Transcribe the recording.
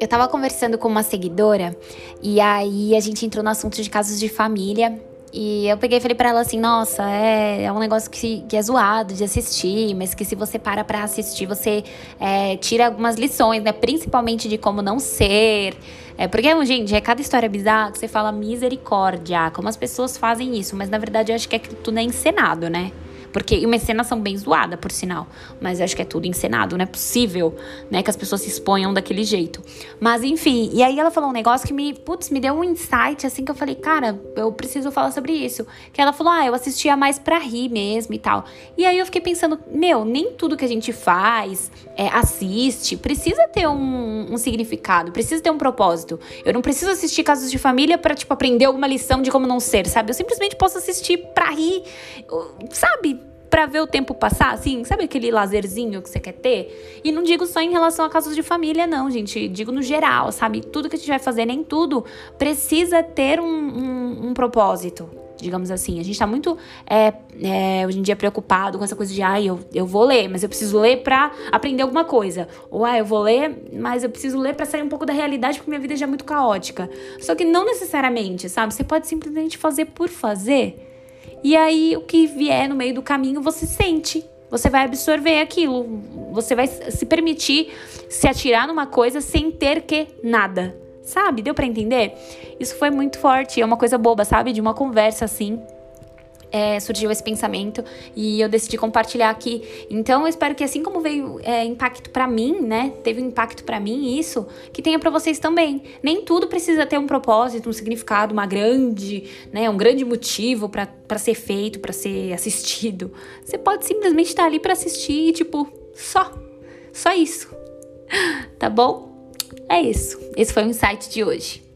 Eu tava conversando com uma seguidora e aí a gente entrou no assunto de casos de família. E eu peguei e falei pra ela assim: nossa, é, é um negócio que, que é zoado de assistir, mas que se você para pra assistir, você é, tira algumas lições, né? Principalmente de como não ser. É, porque, gente, é cada história bizarra que você fala misericórdia, como as pessoas fazem isso, mas na verdade eu acho que é que tudo é encenado, né? Porque uma encenação bem zoada, por sinal. Mas acho que é tudo encenado, não é possível, né, que as pessoas se exponham daquele jeito. Mas enfim, e aí ela falou um negócio que me, putz, me deu um insight assim que eu falei, cara, eu preciso falar sobre isso. Que ela falou: "Ah, eu assistia mais pra rir mesmo e tal". E aí eu fiquei pensando, meu, nem tudo que a gente faz, é, assiste, precisa ter um, um significado, precisa ter um propósito. Eu não preciso assistir casos de família para tipo aprender alguma lição de como não ser, sabe? Eu simplesmente posso assistir pra rir, sabe? Para ver o tempo passar, assim, sabe aquele lazerzinho que você quer ter? E não digo só em relação a casos de família, não, gente. Digo no geral, sabe? Tudo que a gente vai fazer, nem tudo precisa ter um, um, um propósito. Digamos assim, a gente tá muito é, é, hoje em dia preocupado com essa coisa de, ah, eu, eu vou ler, mas eu preciso ler pra aprender alguma coisa. Ou, ah, eu vou ler, mas eu preciso ler pra sair um pouco da realidade porque minha vida já é muito caótica. Só que não necessariamente, sabe? Você pode simplesmente fazer por fazer e aí o que vier no meio do caminho você sente. Você vai absorver aquilo. Você vai se permitir se atirar numa coisa sem ter que nada. Sabe? Deu para entender? Isso foi muito forte. É uma coisa boba, sabe? De uma conversa assim é, surgiu esse pensamento e eu decidi compartilhar aqui. Então eu espero que assim como veio é, impacto para mim, né, teve um impacto para mim isso, que tenha para vocês também. Nem tudo precisa ter um propósito, um significado, uma grande, né, um grande motivo para ser feito, para ser assistido. Você pode simplesmente estar ali para assistir, tipo, só, só isso. Tá bom? É isso. Esse foi o insight de hoje.